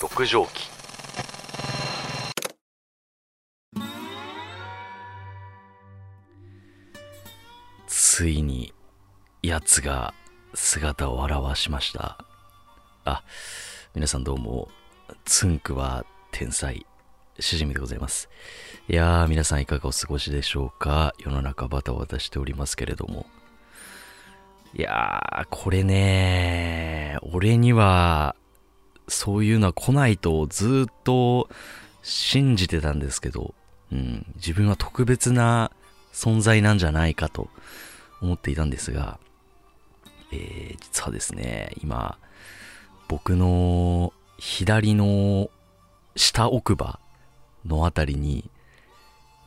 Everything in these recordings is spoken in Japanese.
六畳紀ついに奴が姿を現しました。あ皆さんどうもつんくは天才しじみでございます。いやー皆さんいかがお過ごしでしょうか？世の中バタバタしておりますけれども。いやーこれね俺にはそういうのは来ないとずっと信じてたんですけど、うん、自分は特別な存在なんじゃないかと思っていたんですが、えー、実はですね、今、僕の左の下奥歯のあたりに、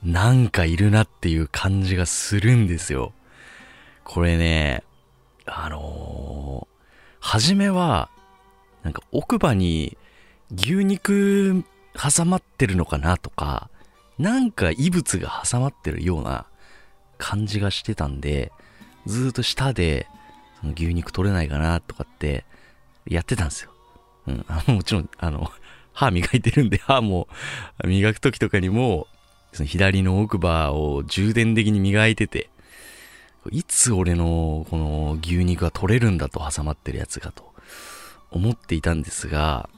なんかいるなっていう感じがするんですよ。これね、あのー、初めは、なんか奥歯に牛肉挟まってるのかなとか、なんか異物が挟まってるような感じがしてたんで、ずっと舌で、その牛肉取れないかなとかってやってたんですよ。うん。あもちろん、あの、歯磨いてるんで、歯も磨く時とかにも、その左の奥歯を重点的に磨いてて、いつ俺のこの牛肉が取れるんだと挟まってるやつがと思っていたんですが、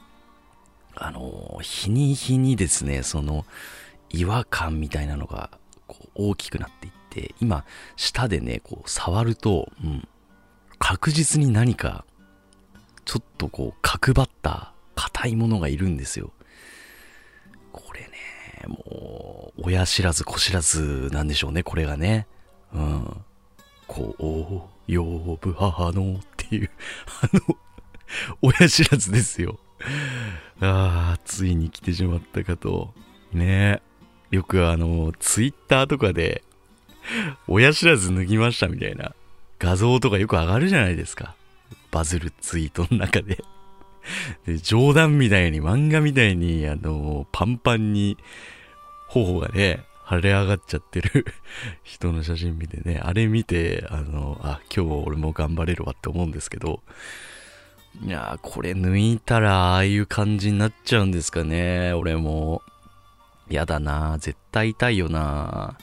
あの、日に日にですね、その違和感みたいなのがこう大きくなっていって、今、舌でね、こう、触ると、うん、確実に何か、ちょっとこう、角張った硬いものがいるんですよ。これね、もう、親知らず子知らずなんでしょうね、これがね。うん。こう、呼ぶ母のっていう、あの、親知らずですよ。ああ、ついに来てしまったかと。ねえよくあの、ツイッターとかで、親知らず脱ぎましたみたいな画像とかよく上がるじゃないですか。バズるツイートの中で。で冗談みたいに漫画みたいにあのパンパンに頬がね腫れ上がっちゃってる 人の写真見てねあれ見てあのあ今日俺も頑張れるわって思うんですけどいやこれ抜いたらああいう感じになっちゃうんですかね。俺も。やだな。絶対痛いよな。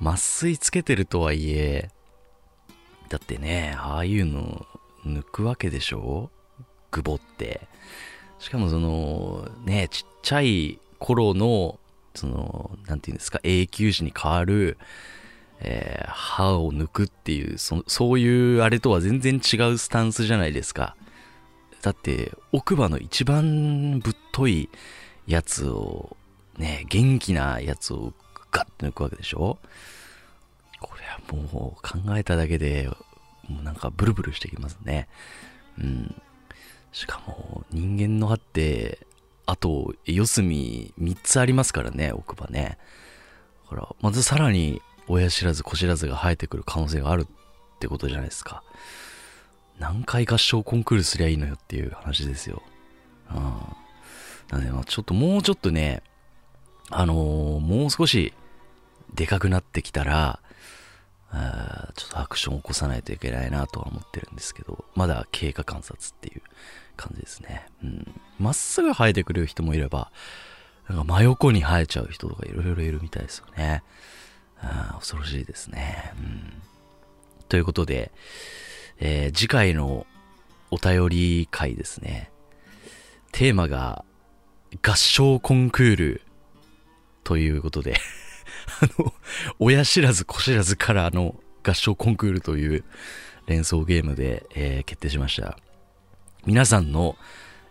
麻酔つけてるとはいえ、だってね、ああいうの抜くわけでしょ？グボって。しかもその、ね、ちっちゃい頃の、その、なんていうんですか、永久歯に変わる、えー、歯を抜くっていうそ、そういうあれとは全然違うスタンスじゃないですか。だって、奥歯の一番ぶっといやつを、ね、元気なやつをガッて抜くわけでしょ？これはもう考えただけで、もうなんかブルブルしてきますね。うん。しかも人間の歯って、あと四隅3つありますからね、奥歯ね。だから、まずさらに親知らず子知らずが生えてくる可能性があるってことじゃないですか。何回合唱コンクールすりゃいいのよっていう話ですよ。うん。なので、まあちょっともうちょっとね、あのー、もう少しでかくなってきたら、あちょっとアクション起こさないといけないなとは思ってるんですけど、まだ経過観察っていう感じですね。うん。まっすぐ生えてくる人もいれば、なんか真横に生えちゃう人とかいろいろいるみたいですよね。あ恐ろしいですね。うん。ということで、えー、次回のお便り会ですね。テーマが合唱コンクールということで あの、親知らず子知らずからの合唱コンクールという連想ゲームで、えー、決定しました。皆さんの、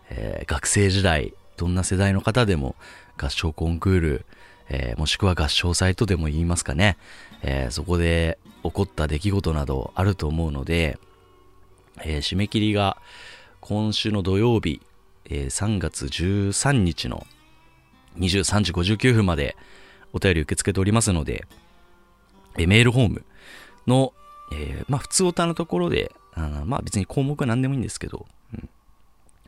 えー、学生時代、どんな世代の方でも合唱コンクール、えー、もしくは合唱サイトでも言いますかね、えそこで起こった出来事などあると思うので、え締め切りが今週の土曜日、え3月13日の23時59分まで、お便り受け付けておりますので、えメールホームの、えー、まあ普通お歌のところで、あまあ別に項目は何でもいいんですけど、うん、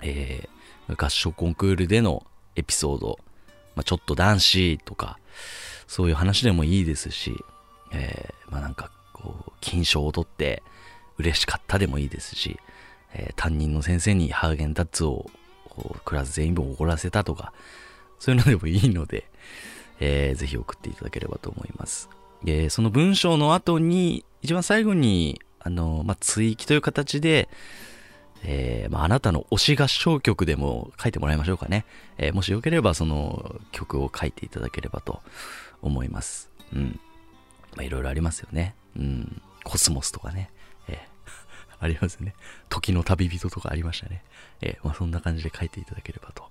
えー、合唱コンクールでのエピソード、まあ、ちょっと男子とか、そういう話でもいいですし、えー、まあなんかこう、金賞を取って嬉しかったでもいいですし、えー、担任の先生にハーゲンダッツをクラス全員分怒らせたとか、そういうのでもいいので、えー、ぜひ送っていただければと思います。で、その文章の後に、一番最後に、あの、まあ、追記という形で、えー、まあ、あなたの推し合唱曲でも書いてもらいましょうかね。えー、もしよければその曲を書いていただければと思います。うん。まあ、いろいろありますよね。うん。コスモスとかね。えー、ありますね。時の旅人とかありましたね。えー、まあ、そんな感じで書いていただければと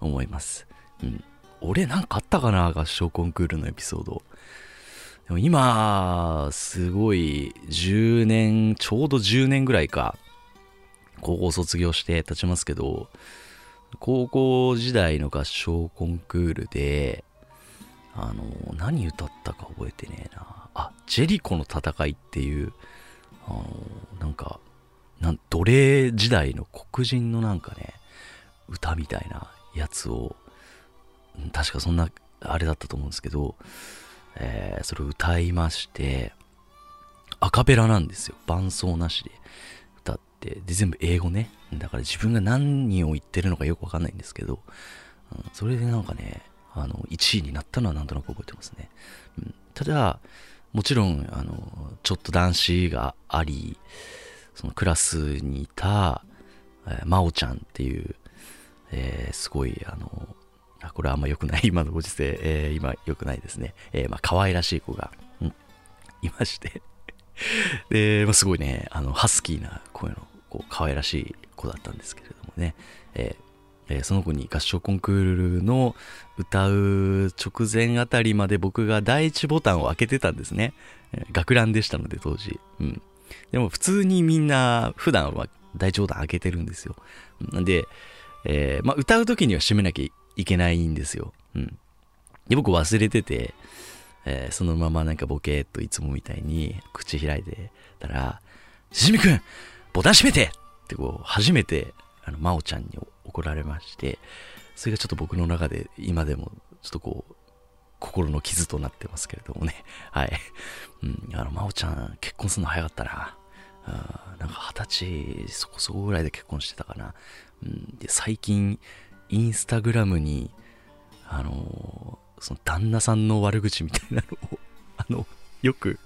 思います。うん。俺なんかあったかな？合唱コンクールのエピソード。でも今、すごい、10年、ちょうど10年ぐらいか、高校卒業して経ちますけど、高校時代の合唱コンクールで、あの、何歌ったか覚えてねえな。あ、ジェリコの戦いっていう、あの、なんか、なん奴隷時代の黒人のなんかね、歌みたいなやつを、確かそんな、あれだったと思うんですけど、えー、それを歌いまして、アカペラなんですよ。伴奏なしで歌って、で、全部英語ね。だから自分が何を言ってるのかよくわかんないんですけど、うん、それでなんかね、あの、1位になったのはなんとなく覚えてますね。うん、ただ、もちろん、あの、ちょっと男子があり、そのクラスにいた、えー、真央ちゃんっていう、えー、すごい、あの、あこれあんま良くない、今のご時世、えー、今良くないですね。えー、まあ、可愛らしい子が、うん、いましてで、まあ、すごいね、あの、ハスキーな声の、こう、可愛らしい子だったんですけれどもね、えー、えー、その子に合唱コンクールの歌う直前あたりまで僕が第一ボタンを開けてたんですね。えー、学ランでしたので当時。うん。でも普通にみんな普段は第一ボタン開けてるんですよ。なんで、えー、まあ、歌う時には閉めなきゃいけないんですよ。うん。で、僕忘れてて、え、そのままなんかボケーっといつもみたいに口開いてたら、しじみくんボタン閉めてってこう、初めて、あの、まおちゃんに怒られまして、それがちょっと僕の中で今でもちょっとこう、心の傷となってますけれどもね。はい。うん、あの、まおちゃん結婚するの早かったな。あなんか二十歳そこそこぐらいで結婚してたかな。うん、で、最近、インスタグラムに、あのー、その旦那さんの悪口みたいなのを、あの、よく、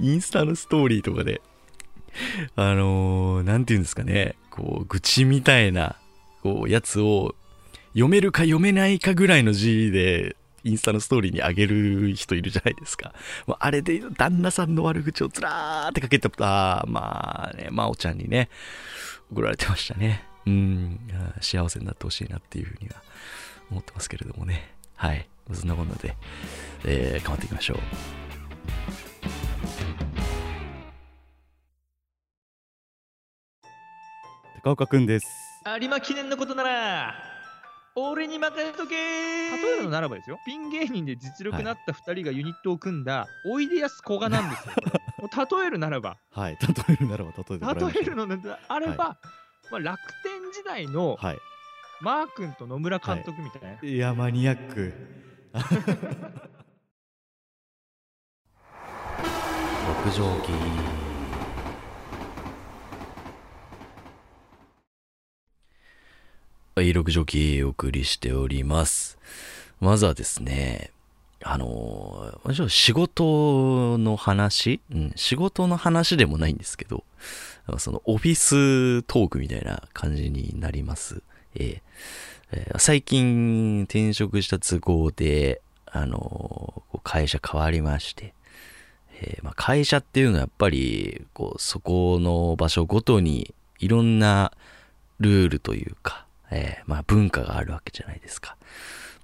インスタのストーリーとかで、あのー、なんて言うんですかね、こう、愚痴みたいな、こう、やつを、読めるか読めないかぐらいの字で、インスタのストーリーにあげる人いるじゃないですか。あれで旦那さんの悪口をずらーってかけた、まあね、まおちゃんにね、怒られてましたね。うん、幸せになってほしいなっていうふうには思ってますけれどもね。はい。そんなこんなで、えー、頑張っていきましょう。高岡くんです。有馬記念のことなら、俺に任せとけ例えるのならばですよ、ピン芸人で実力なった2人がユニットを組んだ、おいでやすこがなんですよ。例えるならば。はい、例えるならば、例えて例えるのであれば、はいまあ、楽天時代の、はい、マー君と野村監督みたいな、はい、いやマニアック。六畳機はい、六畳機お送りしております。まずはですね、あのー、仕事の話、うん、仕事の話でもないんですけど、そのオフィストークみたいな感じになります。えーえ、最近転職した都合で、あのー、会社変わりまして、えー、まあ、会社っていうのはやっぱり、こう、そこの場所ごとにいろんなルールというか、えまあ、文化があるわけじゃないですか。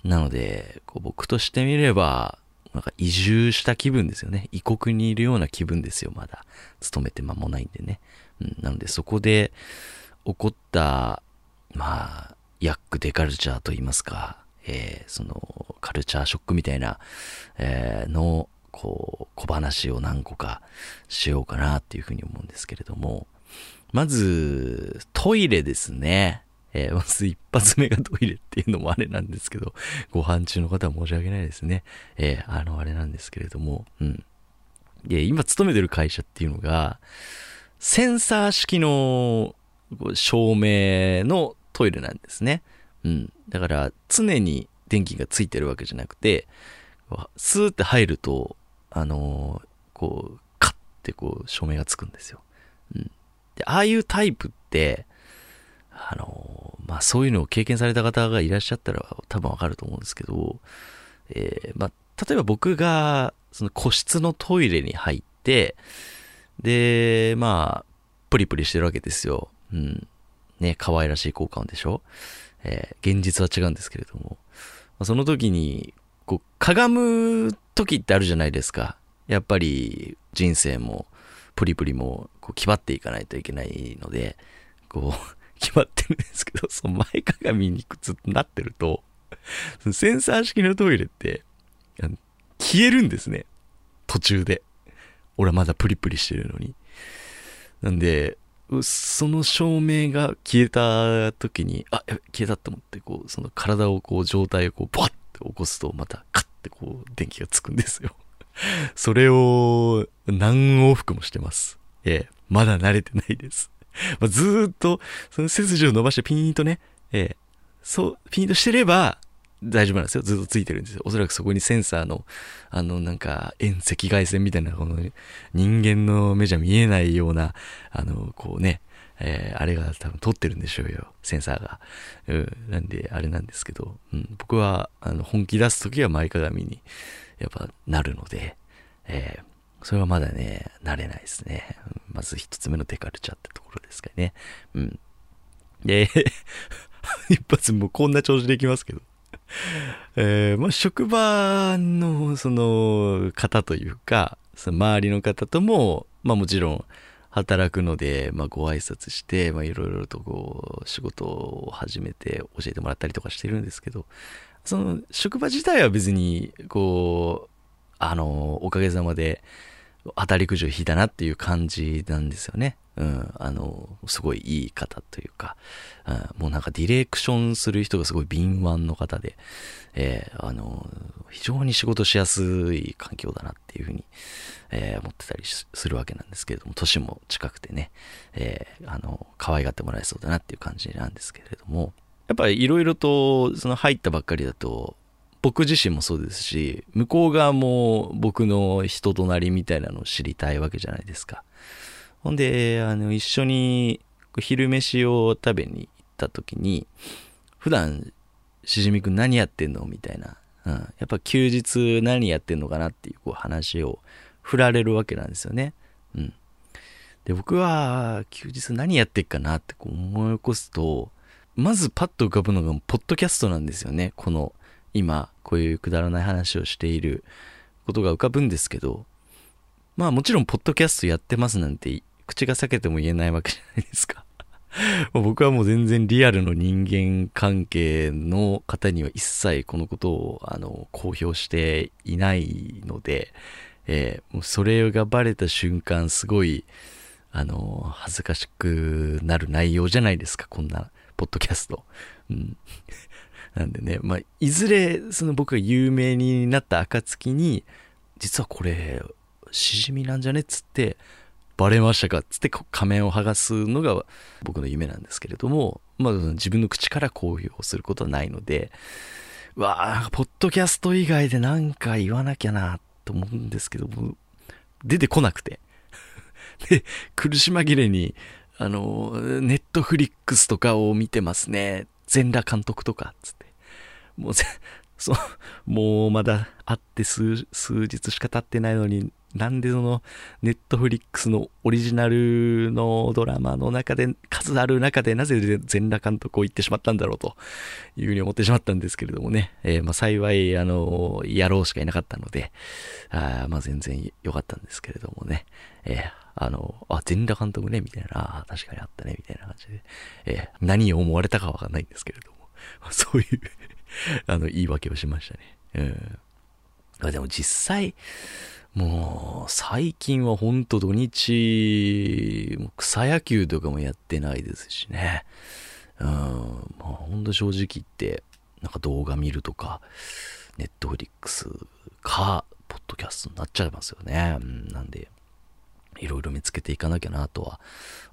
なので、こう僕としてみれば、なんか移住した気分ですよね。異国にいるような気分ですよ、まだ。勤めて間もないんでね。うん、なのでそこで起こった、まあ、ヤックデカルチャーと言いますか、えー、そのカルチャーショックみたいな、えー、の、こう、小話を何個かしようかなっていうふうに思うんですけれども、まず、トイレですね。えー、まず一発目がトイレっていうのもあれなんですけど、ご飯中の方は申し訳ないですね。えー、あの、あれなんですけれども、うん。で、今勤めてる会社っていうのが、センサー式の照明のトイレなんですね。うん。だから、常に電気がついてるわけじゃなくて、スーって入ると、あのーこう、カッてこう、照明がつくんですよ。うん。で、ああいうタイプって、あのまあ、そういうのを経験された方がいらっしゃったら多分わかると思うんですけど、えーまあ、例えば僕が、その個室のトイレに入って、で、まあ、プリプリしてるわけですよ。うん。ね、可愛らしい効果音でしょえー現実は違うんですけれども。まその時に、こう、かがむ時ってあるじゃないですか。やっぱり、人生も、プリプリも、こう、決まっていかないといけないので、こう、決まってるんですけど、その前かがみにずっとなってると、センサー式のトイレって、消えるんですね。途中で。俺はまだプリプリしてるのに。なんで、その照明が消えた時に、あ、消えたと思って、こう、その体をこう、状態をこう、バッて起こすと、またカッてこう、電気がつくんですよ。それを何往復もしてます。ええ、まだ慣れてないです。まあ、ずっと、その背筋を伸ばしてピーンとね、ええ、そう、ピーンとしてれば大丈夫なんですよ。ずっとついてるんですよ。おそらくそこにセンサーの、あの、なんか、遠赤外線みたいな、この、人間の目じゃ見えないような、あの、こうね、えーあれが多分撮ってるんでしょうよ、センサーが。うん、なんで、あれなんですけど、うん、僕は、あの、本気出すときは前かがみに、やっぱ、なるので、えーそれはまだね、慣れないですね。まず一つ目のデカルチャーってところですかね。うん。で、一発もうこんな調子でいきますけど。えーまあ、職場のその方というか、その周りの方とも、まあもちろん働くので、まあご挨拶して、まあいろいろとこう仕事を始めて教えてもらったりとかしてるんですけど、その職場自体は別に、こう、あの、おかげさまで当たりくじを引いたなっていう感じなんですよね。うん、あの、すごいいい方というか、うん、もうなんかディレクションする人がすごい敏腕の方で、えーあの、非常に仕事しやすい環境だなっていうふうに、えー思ってたりするわけなんですけれども、年も近くてね、えーあの、可愛がってもらえそうだなっていう感じなんですけれども、やっぱりいろいろと、その入ったばっかりだと、僕自身もそうですし、向こう側も僕の人となりみたいなのを知りたいわけじゃないですか。ほんで、あの、一緒に昼飯を食べに行った時に、普段、しじみくん何やってんのみたいな。うん。やっぱ休日何やってんのかなっていうこう話を振られるわけなんですよね。うん。で、僕は休日何やってっかなってこう思い起こすと、まずパッと浮かぶのがポッドキャストなんですよね。この今こういうくだらない話をしていることが浮かぶんですけど、まあもちろんポッドキャストやってますなんて口が裂けても言えないわけじゃないですか。僕はもう全然リアルの人間関係の方には一切このことをあの公表していないので、えーもうそれがバレた瞬間すごいあの恥ずかしくなる内容じゃないですかこんなポッドキャスト。うんなんでね、まあ、いずれ、その僕が有名になった暁に、実はこれ、しじみなんじゃねっつって、バレましたかっつって仮面を剥がすのが僕の夢なんですけれども、まあ、自分の口から公表することはないので、うわあ、ポッドキャスト以外でなんか言わなきゃなと思うんですけども、出てこなくて。で、苦し紛れに、あの、ネットフリックスとかを見てますね。全裸監督とか、つって。もう、そう、もうまだ会って数、数日しか経ってないのに、なんでその、ネットフリックスのオリジナルのドラマの中で、数ある中で、なぜ全裸監督を言ってしまったんだろうというふうに思ってしまったんですけれどもね。えーまあ幸い、あの、野郎しかいなかったので、あまあ全然良かったんですけれどもね。えーあの、あ、全裸監督ね、みたいな、あ確かにあったね、みたいな感じで、えー何を思われたかわかんないんですけれども、そういう あの、言い訳をしましたね。うん。でも実際、もう、最近はほんと土日、もう草野球とかもやってないですしね。うん。まあほんと正直言って、なんか動画見るとか、ネットフリックスか、ポッドキャストになっちゃいますよね。うん、なんで、いろいろ見つけていかなきゃなとは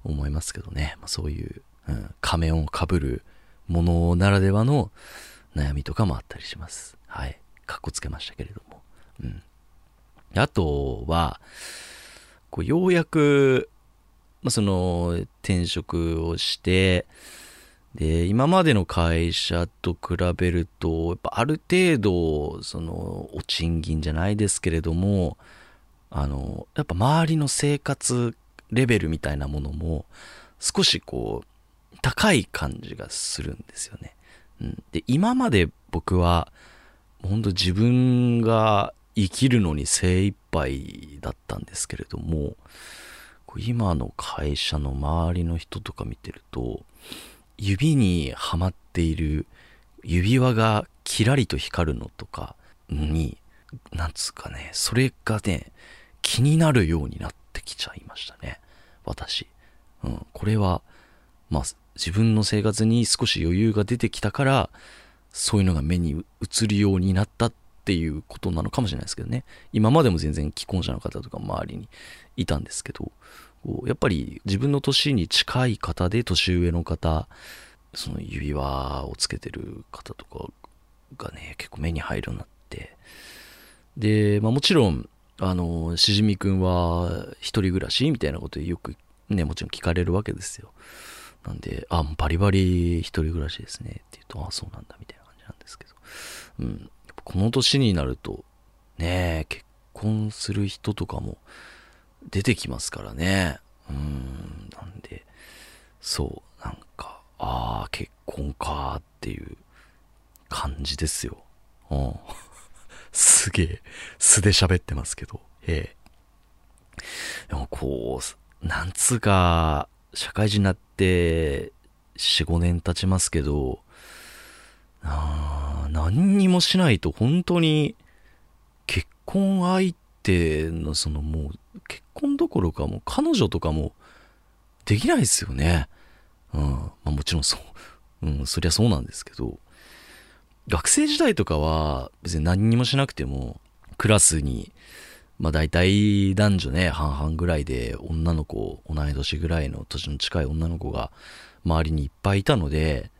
思いますけどね。まあ、そういう、うん、仮面をかぶるものならではの悩みとかもあったりします。はい。かっこつけましたけれども。うん。あとは、こうようやく、まあ、その、転職をして、で、今までの会社と比べると、やっぱある程度、その、お賃金じゃないですけれども、あの、やっぱ周りの生活レベルみたいなものも、少しこう、高い感じがするんですよね。うん、で、今まで僕は、本当自分が生きるのに精一杯だったんですけれども、今の会社の周りの人とか見てると、指にはまっている指輪がキラリと光るのとかに、なんつうかね、それがね、気になるようになってきちゃいましたね。私。うん、これは、まあ、自分の生活に少し余裕が出てきたから、そういうのが目に映るようになったっていうことなのかもしれないですけどね。今までも全然既婚者の方とか周りにいたんですけど、やっぱり自分の年に近い方で年上の方、その指輪をつけてる方とかがね、結構目に入るようになって。で、まあもちろん、あの、しじみくんは一人暮らしみたいなことよくね、もちろん聞かれるわけですよ。なんで、あ、もうバリバリ一人暮らしですねって言うと、あ、そうなんだみたいな感じなんですけど。うん。この年になると、ね、結婚する人とかも出てきますからね。うん。なんで、そう、なんか、ああ、結婚かっていう感じですよ。うん。すげえ、素で喋ってますけど。ええ。でもこう、なんつうか、社会人になって、4、5年経ちますけど、あ何にもしないと本当に、結婚相手のそのもう、結婚どころかもう彼女とかもできないですよね。うん。まあもちろんそう、うん、そりゃそうなんですけど、学生時代とかは別に何にもしなくても、クラスに、まあ大体男女ね、半々ぐらいで女の子、同い年ぐらいの年の近い女の子が周りにいっぱいいたので、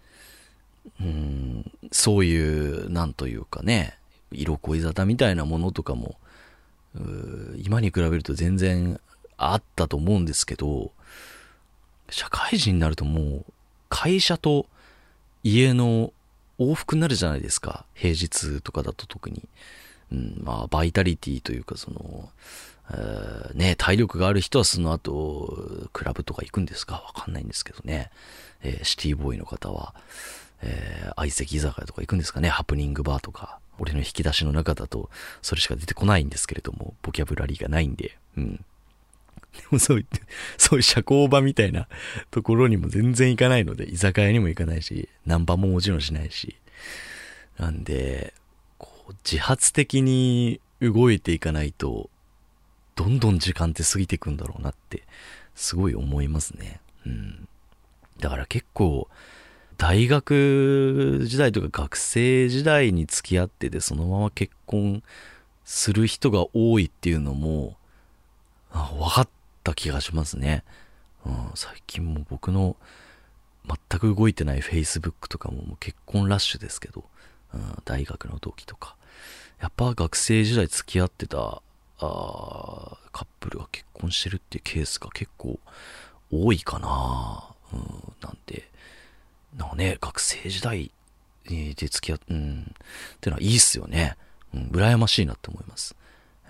うん、そういう、なんというかね、色恋沙汰みたいなものとかも、今に比べると全然あったと思うんですけど、社会人になるともう会社と家の往復になるじゃないですか。平日とかだと特に。うん、まあ、バイタリティというか、その、えーね、体力がある人はその後、クラブとか行くんですか？わかんないんですけどね。えーシティボーイの方は、えー相席居酒屋とか行くんですかね？ハプニングバーとか。俺の引き出しの中だと、それしか出てこないんですけれども、ボキャブラリーがないんで、うん。でもそういう、そういう社交場みたいな ところにも全然行かないので、居酒屋にも行かないし、ナンパももちろんしないし。なんで、自発的に動いていかないと、どんどん時間って過ぎていくんだろうなって、すごい思いますね。うん。だから結構、大学時代とか学生時代に付き合ってて、そのまま結婚する人が多いっていうのも、分かった気がしますね。うん、最近も僕の全く動いてない Facebook とかももう結婚ラッシュですけど、うん、大学の同期とか。やっぱ学生時代付き合ってたあカップルが結婚してるっていうケースが結構多いかな。うん、なんで、なんかね、学生時代で付き合っ、うん、ってのはいいっすよね。うん、羨ましいなって思います。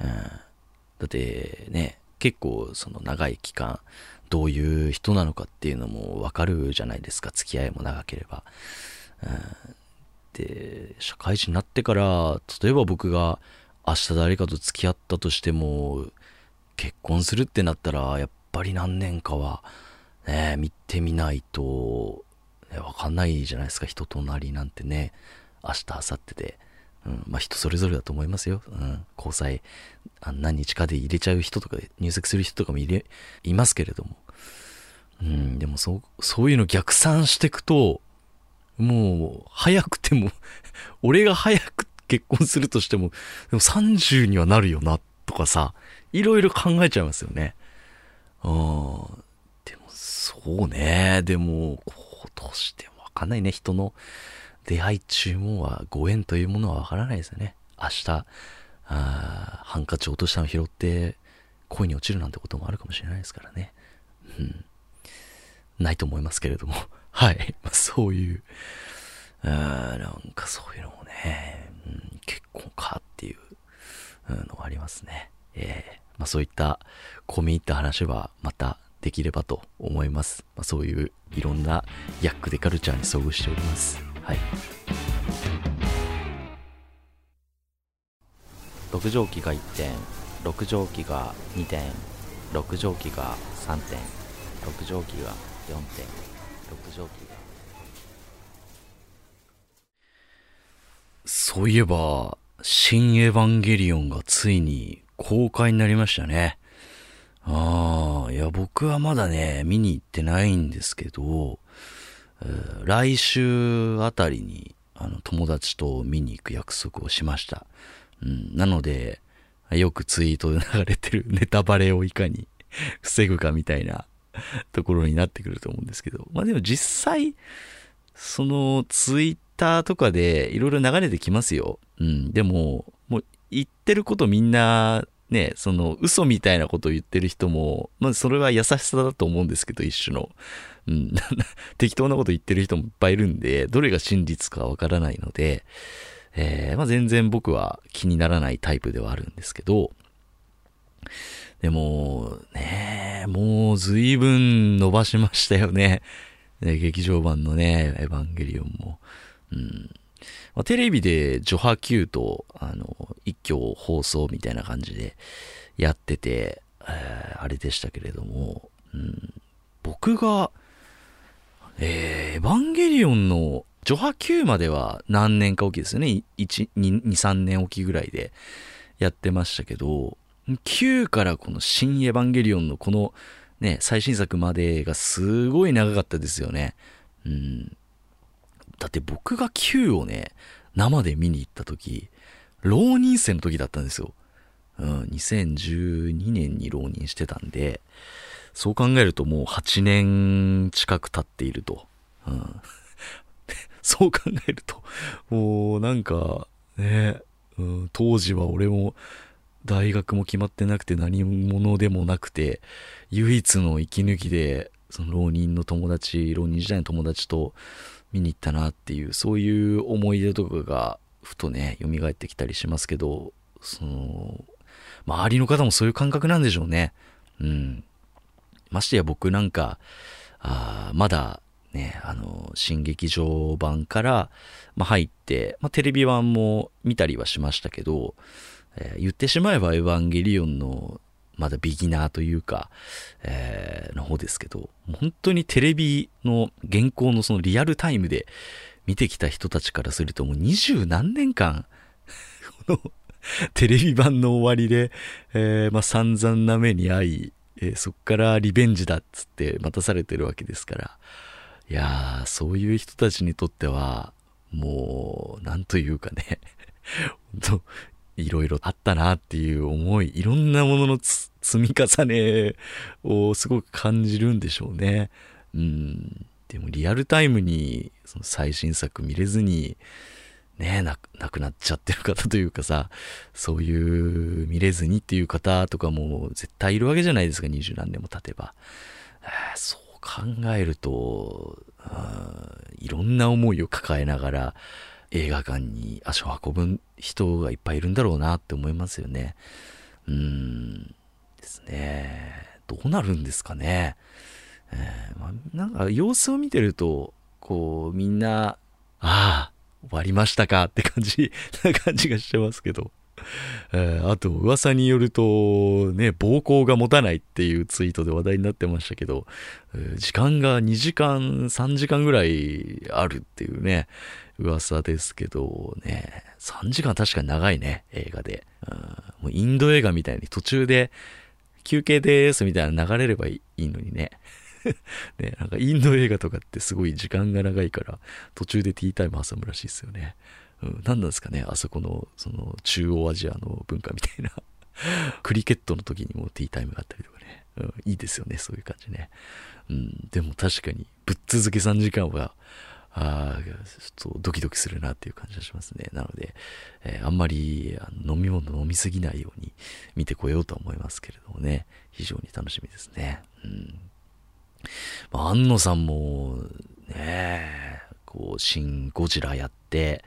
うん、だってね、結構その長い期間、どういう人なのかっていうのもわかるじゃないですか、付き合いも長ければ。うん、で、社会人になってから、例えば僕が明日誰かと付き合ったとしても、結婚するってなったら、やっぱり何年かは、ね、見てみないと、ね、わかんないじゃないですか、人となりなんてね。明日、明後日で。うん、まあ人それぞれだと思いますよ。うん、交際、あ何日かで入れちゃう人とか、入籍する人とかもいれ、いますけれども。うん、でもそう、そういうの逆算していくと、もう、早くても、俺が早く結婚するとしても、でも30にはなるよな、とかさ、いろいろ考えちゃいますよね。うん。でも、そうね。でも、こう、どうしてもわかんないね、人の出会い注文はご縁というものはわからないですよね。明日、あハンカチ落としたの拾って恋に落ちるなんてこともあるかもしれないですからね。うん。ないと思いますけれども。はい。そういう、あなんかそういうのもね、うん、結婚かっていうのがありますね。えー、まあ、そういった込み入った話はまたできればと思います。まあ、そういういろんなヤックでカルチャーに遭遇しております。はい。6畳機が1点、6畳機が2点、6畳機が3点、6畳機が4点、6畳機がそういえば、新エヴァンゲリオンがついに公開になりましたね。ああ、いや、僕はまだね、見に行ってないんですけど、来週あたりに、あの、友達と見に行く約束をしました。うん、なので、よくツイートで流れてるネタバレをいかに 防ぐかみたいな ところになってくると思うんですけど、まあでも実際、そのツイッターとかでいろいろ流れてきますよ。うん、でも、もう言ってることみんなね、その嘘みたいなことを言ってる人も、まあそれは優しさだと思うんですけど、一種の。うん、適当なこと言ってる人もいっぱいいるんで、どれが真実かわからないので、えー、まあ全然僕は気にならないタイプではあるんですけど、でも、ね、もう随分伸ばしましたよね。劇場版のね、エヴァンゲリオンも。うんまあ、テレビでジョハ Q と、あの、一挙放送みたいな感じでやってて、えー、あれでしたけれども、うん、僕が、えー、エヴァンゲリオンのジョハ Q までは何年かおきですよね。1、2、3年おきぐらいでやってましたけど、Q からこの新エヴァンゲリオンのこのね、最新作までがすごい長かったですよね。うん。だって僕が Q をね、生で見に行った時、浪人生の時だったんですよ。うん、2012年に浪人してたんで、そう考えるともう8年近く経っていると。うん、そう考えると、もうなんかね、うん、当時は俺も大学も決まってなくて何者でもなくて、唯一の息抜きで、その浪人の友達、浪人時代の友達と見に行ったなっていう、そういう思い出とかが、ふとね、蘇ってきたりしますけど、その、周りの方もそういう感覚なんでしょうね。うん。ましてや僕なんか、あまだね、あの、新劇場版から、ま、入って、ま、テレビ版も見たりはしましたけど、えー、言ってしまえばエヴァンゲリオンのまだビギナーというか、えー、の方ですけど、本当にテレビの原稿のそのリアルタイムで見てきた人たちからするともう二十何年間、このテレビ版の終わりで、えー、まあ散々な目に遭い、えー、そっからリベンジだっつって待たされてるわけですから、いやー、そういう人たちにとっては、もう、なんというかね、本当いろいろあったなっていう思い、いろんなものの積み重ねをすごく感じるんでしょうね。うん。でもリアルタイムにその最新作見れずに、ねな、亡くなっちゃってる方というかさ、そういう見れずにっていう方とかも絶対いるわけじゃないですか、二十何年も経てば。そう考えると、いろんな思いを抱えながら、映画館に足を運ぶ人がいっぱいいるんだろうなって思いますよね。うーん、ですね。どうなるんですかね。えー、ま、なんか様子を見てると、こう、みんな、ああ、終わりましたかって感じ、な感じがしてますけど。えー、あと、噂によると、ね、暴行が持たないっていうツイートで話題になってましたけど、時間が2時間、3時間ぐらいあるっていうね、噂ですけどね、3時間確かに長いね、映画で。うん、もうインド映画みたいに途中で休憩ですみたいな流れればいいのにね。ね、なんかインド映画とかってすごい時間が長いから、途中でティータイム挟むらしいですよね。うん、何なんですかね、あそこの、その、中央アジアの文化みたいな。クリケットの時にもティータイムがあったりとかね。うん、いいですよね、そういう感じね。うん、でも確かに、ぶっ続け3時間は、ああちょっとドキドキするなっていう感じがしますね。なので、えー、あんまり飲み物飲みすぎないように見てこようとは思いますけれどもね、非常に楽しみですね。うん。まあ、安野さんも、ねこう、新ゴジラやって、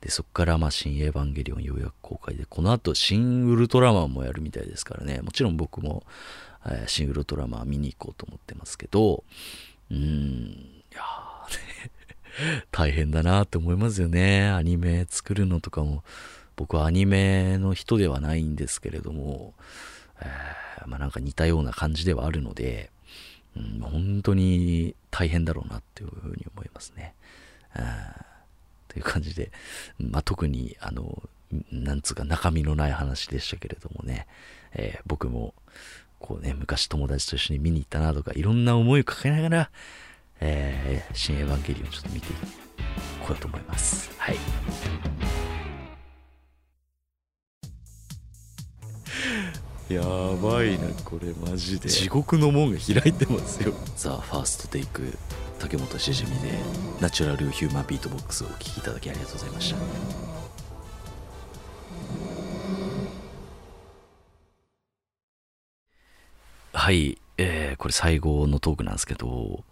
で、そこからまあ、新エヴァンゲリオンようやく公開で、この後、新ウルトラマンもやるみたいですからね、もちろん僕も、えー、新ウルトラマン見に行こうと思ってますけど、うーん、大変だなって思いますよね。アニメ作るのとかも、僕はアニメの人ではないんですけれども、えー、まあなんか似たような感じではあるので、うん、本当に大変だろうなっていうふうに思いますね。という感じで、まあ、特に、あの、なんつうか中身のない話でしたけれどもね、えー、僕も、こうね、昔友達と一緒に見に行ったなとか、いろんな思いを抱えながら、えー、新エヴァンゲリオンちょっと見ていこうと思います。はい。やばいなこれマジで地獄の門が開いてますよザ・ファーストテイク竹本しじみでナチュラルヒューマンビートボックスをお聴きいただきありがとうございましたはい、えー、これ最後のトークなんですけど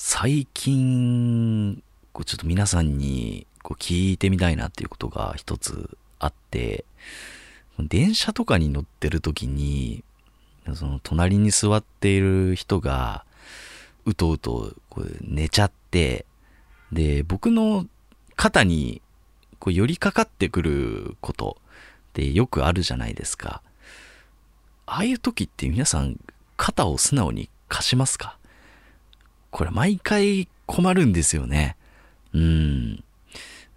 最近こうちょっと皆さんにこう聞いてみたいなっていうことが一つあって電車とかに乗ってる時に、その隣に座っている人が、うとうとこう寝ちゃって、で、僕の肩にこう寄りかかってくることってよくあるじゃないですか。ああいう時って皆さん肩を素直に貸しますか？これ毎回困るんですよね。うん。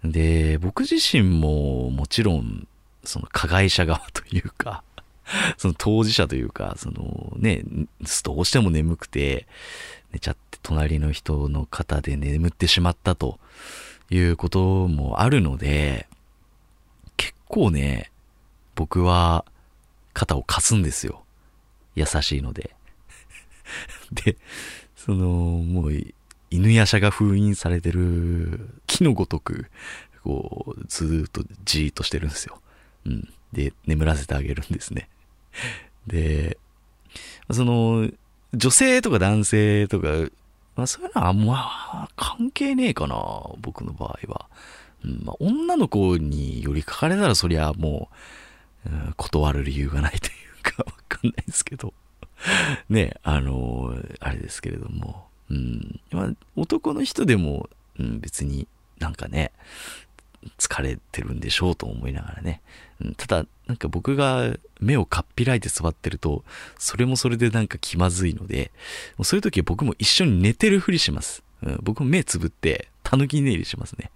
で、僕自身ももちろんその加害者側というか その当事者というか、そのね、どうしても眠くて、寝ちゃって隣の人の肩で眠ってしまったということもあるので、結構ね、僕は肩を貸すんですよ。優しいので。で、その、もう、犬やしゃが封印されてる木のごとく、こう、ずーっとじーっとしてるんですよ。うん。で、眠らせてあげるんですね。で、その、女性とか男性とか、まあそういうのはあんま関係ねえかな、僕の場合は。うんまあ、女の子に寄りかかれたらそりゃもう、うん、断る理由がないというかわかんないですけど。ね、あのあれですけれども。うん、まあ男の人でも、うん、別になんかね、疲れてるんでしょうと思いながらね。うん、ただ、なんか僕が目をかっぴらいて座ってると、それもそれでなんか気まずいので、もうそういう時は僕も一緒に寝てるふりします。うん、僕も目つぶって、たぬき寝入りしますね。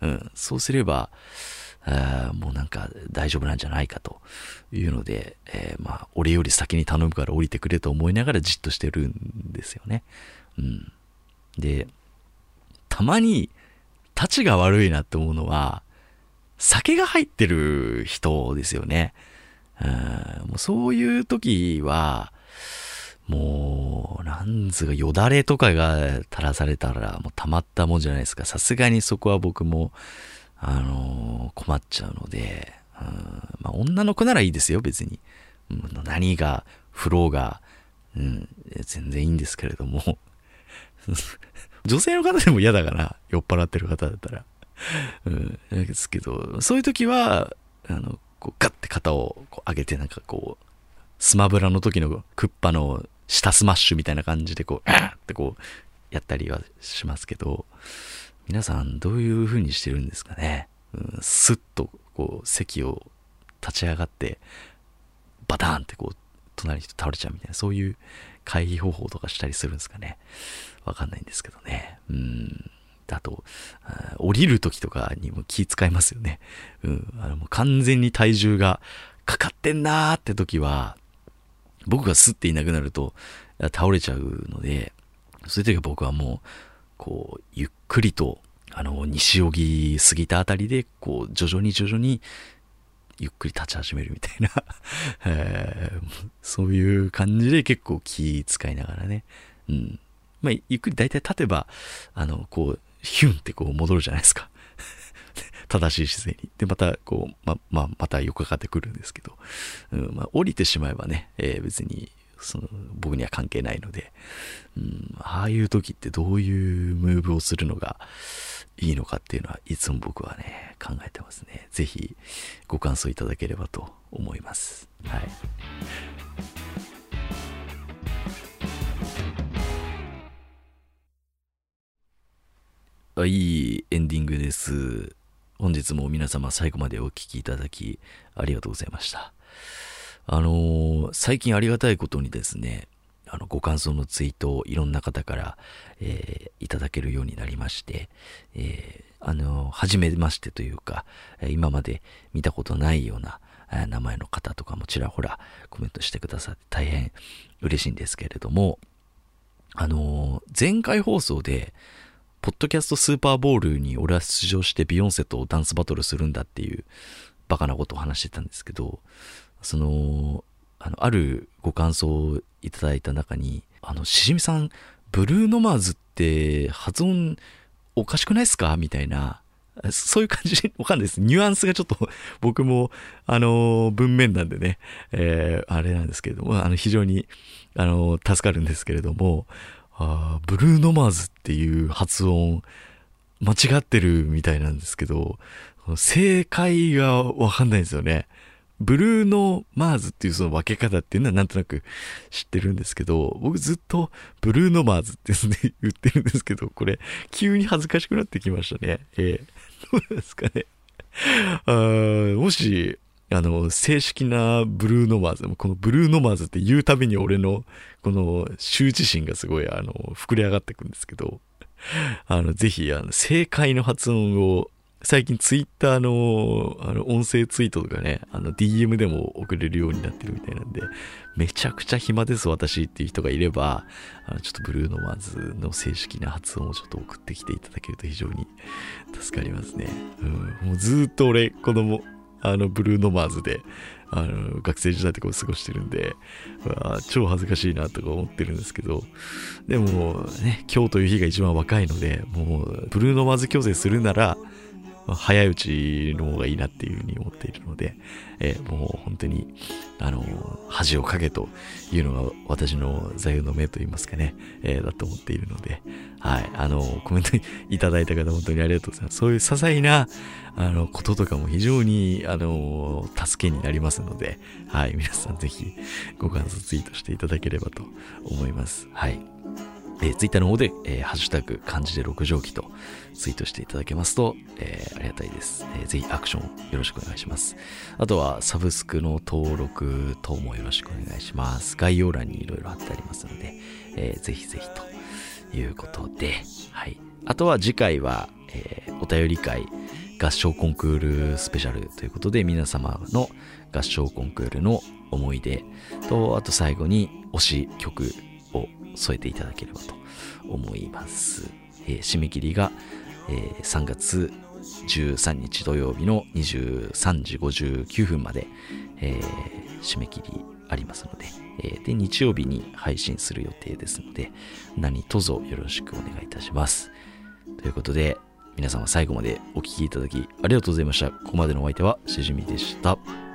うん、そうすれば、もうなんか大丈夫なんじゃないかというので、えー、まあ、俺より先に頼むから降りてくれと思いながらじっとしてるんですよね。うん。で、たまに、立ちが悪いなって思うのは、酒が入ってる人ですよね。うん、もうそういう時は、もう、なんつうか、よだれとかが垂らされたら、もうたまったもんじゃないですか。さすがにそこは僕も、あのー、困っちゃうので、うん、まあ、女の子ならいいですよ、別に。うん、何が、フローが、うん、全然いいんですけれども、女性の方でも嫌だから、酔っ払ってる方だったら。うん。ですけど、そういう時は、あの、こう、ガッて肩をこう上げて、なんかこう、スマブラの時のクッパの下スマッシュみたいな感じで、こう、あってこう、やったりはしますけど、皆さんどういう風にしてるんですかね。うん、スッと、こう、席を立ち上がって、バターンってこう、隣に人倒れちゃうみたいな、そういう回避方法とかしたりするんですかね。わかんないんですけどね。うん。あと、降りる時とかにも気使いますよね。うん。あの、もう完全に体重がかかってんなーって時は、僕がスッていなくなると倒れちゃうので、そういう時は僕はもう、こう、ゆっくりと、あの、西荻過ぎたあたりで、こう、徐々に徐々に、ゆっくり立ち始めるみたいな えー、そういう感じで結構気使いながらね、うん。まあ、ゆっくり大体立てば、あの、こう、ヒュンってこう戻るじゃないですか。正しい姿勢に。で、また、こう、ま、まあ、また横かかってくるんですけど、うん、まあ、降りてしまえばね、えー別に、その、僕には関係ないので、うん、ああいう時ってどういうムーブをするのがいいのかっていうのはいつも僕はね、考えてますね。ぜひ、ご感想いただければと思います。はい。あいいエンディングです。本日も皆様最後までお聞きいただきありがとうございました。あのー最近ありがたいことにですね、あの、ご感想のツイートをいろんな方から、えーいただけるようになりまして、えーあの初めましてというか、今まで見たことないような、名前の方とかもちらほらコメントしてくださって大変嬉しいんですけれども、あの前回放送で、ポッドキャストスーパーボールに俺は出場してビヨンセとダンスバトルするんだっていうバカなことを話してたんですけど、その、あの、あるご感想をいただいた中に、あの、しじみさん、ブルーノマーズって発音おかしくないですか？みたいな、そういう感じ、わかんないです。ニュアンスがちょっと 僕も、あの、文面なんでね、えーあれなんですけれども、あの、非常に、あの、助かるんですけれども、あブルーノマーズっていう発音、間違ってるみたいなんですけど、正解がわかんないんですよね。ブルーノマーズっていうその分け方っていうのはなんとなく知ってるんですけど、僕ずっとブルーノマーズってですね、言ってるんですけど、これ急に恥ずかしくなってきましたね。えー、どうですかね。あもし、あの、正式なブルーノマーズ、このブルーノマーズって言うたびに俺の、この羞恥心がすごい、あの、膨れ上がってくんですけど、あの、ぜひ、あの、正解の発音を、最近ツイッターの、あの、音声ツイートとかね、あの、DM でも送れるようになってるみたいなんで、めちゃくちゃ暇です、私っていう人がいれば、あの、ちょっとブルーノマーズの正式な発音をちょっと送ってきていただけると非常に助かりますね。うん、もうずっと俺、子供、あの、ブルーノマーズで、あの、学生時代とかを過ごしてるんで、超恥ずかしいなとか思ってるんですけど、でもね、今日という日が一番若いので、もう、ブルーノマーズ矯正するなら、早いうちの方がいいなっていうふうに思っているので、えーもう本当に、あの、恥をかけというのが私の座右の銘といいますかね、えーだと思っているので、はい、あの、コメントいただいた方本当にありがとうございます。そういう些細な、あの、こととかも非常に、あの、助けになりますので、はい、皆さんぜひご感想ツイートしていただければと思います。はい。えー、ツイッターの方で、えーハッシュタグ漢字で六畳記とツイートしていただけますと、えーありがたいです、えーぜひアクションよろしくお願いします。あとはサブスクの登録等もよろしくお願いします。概要欄にいろいろ貼ってありますので、えーぜひぜひということで、はい。あとは次回は、えーお便り会合唱コンクールスペシャルということで皆様の合唱コンクールの思い出とあと最後に推し曲添えていただければと思います、えー締め切りが、えー3月13日土曜日の23時59分まで、えー締め切りありますので、えーで日曜日に配信する予定ですので何卒よろしくお願いいたします。ということで皆様最後までお聴きいただきありがとうございました。ここまでのお相手はしじみでした。